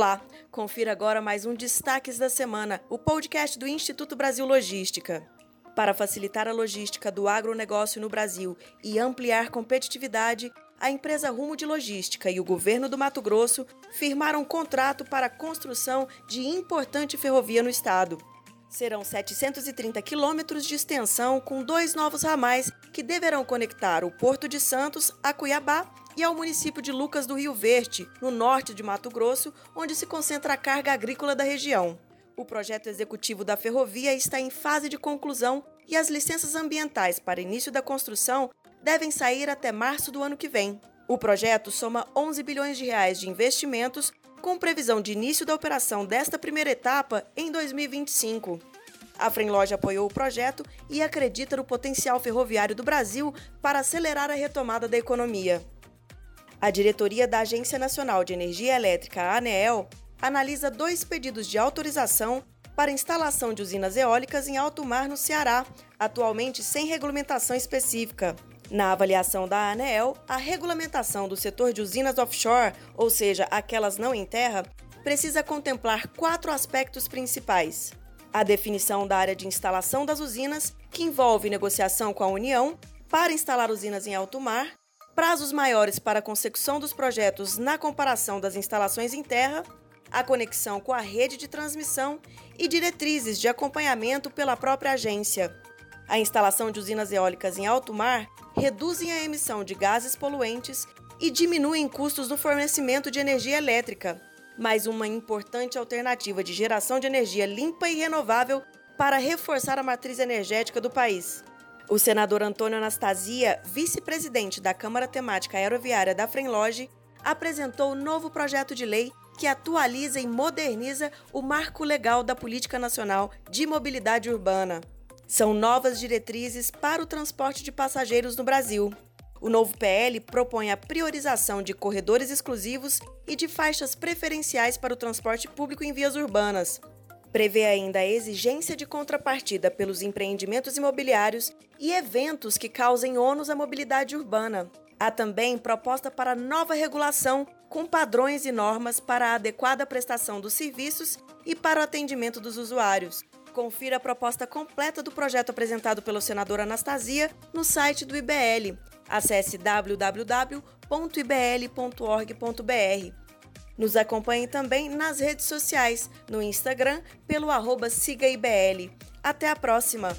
Olá, confira agora mais um Destaques da Semana, o podcast do Instituto Brasil Logística. Para facilitar a logística do agronegócio no Brasil e ampliar competitividade, a empresa Rumo de Logística e o governo do Mato Grosso firmaram um contrato para a construção de importante ferrovia no estado. Serão 730 quilômetros de extensão com dois novos ramais que deverão conectar o Porto de Santos a Cuiabá e ao município de Lucas do Rio Verde, no norte de Mato Grosso, onde se concentra a carga agrícola da região. O projeto executivo da ferrovia está em fase de conclusão e as licenças ambientais para início da construção devem sair até março do ano que vem. O projeto soma 11 bilhões de reais de investimentos, com previsão de início da operação desta primeira etapa em 2025. A Frenloja apoiou o projeto e acredita no potencial ferroviário do Brasil para acelerar a retomada da economia. A diretoria da Agência Nacional de Energia Elétrica, ANEEL, analisa dois pedidos de autorização para instalação de usinas eólicas em alto mar no Ceará, atualmente sem regulamentação específica. Na avaliação da ANEEL, a regulamentação do setor de usinas offshore, ou seja, aquelas não em terra, precisa contemplar quatro aspectos principais: a definição da área de instalação das usinas, que envolve negociação com a União para instalar usinas em alto mar, prazos maiores para a consecução dos projetos na comparação das instalações em terra, a conexão com a rede de transmissão e diretrizes de acompanhamento pela própria agência. A instalação de usinas eólicas em alto mar reduzem a emissão de gases poluentes e diminuem custos no fornecimento de energia elétrica, mais uma importante alternativa de geração de energia limpa e renovável para reforçar a matriz energética do país. O senador Antônio Anastasia, vice-presidente da Câmara Temática Aeroviária da Frenloge, apresentou o novo projeto de lei que atualiza e moderniza o marco legal da Política Nacional de Mobilidade Urbana. São novas diretrizes para o transporte de passageiros no Brasil. O novo PL propõe a priorização de corredores exclusivos e de faixas preferenciais para o transporte público em vias urbanas, Prevê ainda a exigência de contrapartida pelos empreendimentos imobiliários e eventos que causem ônus à mobilidade urbana. Há também proposta para nova regulação com padrões e normas para a adequada prestação dos serviços e para o atendimento dos usuários. Confira a proposta completa do projeto apresentado pelo senador Anastasia no site do IBL. Acesse www.ibl.org.br. Nos acompanhe também nas redes sociais, no Instagram, pelo arroba SigaIBL. Até a próxima!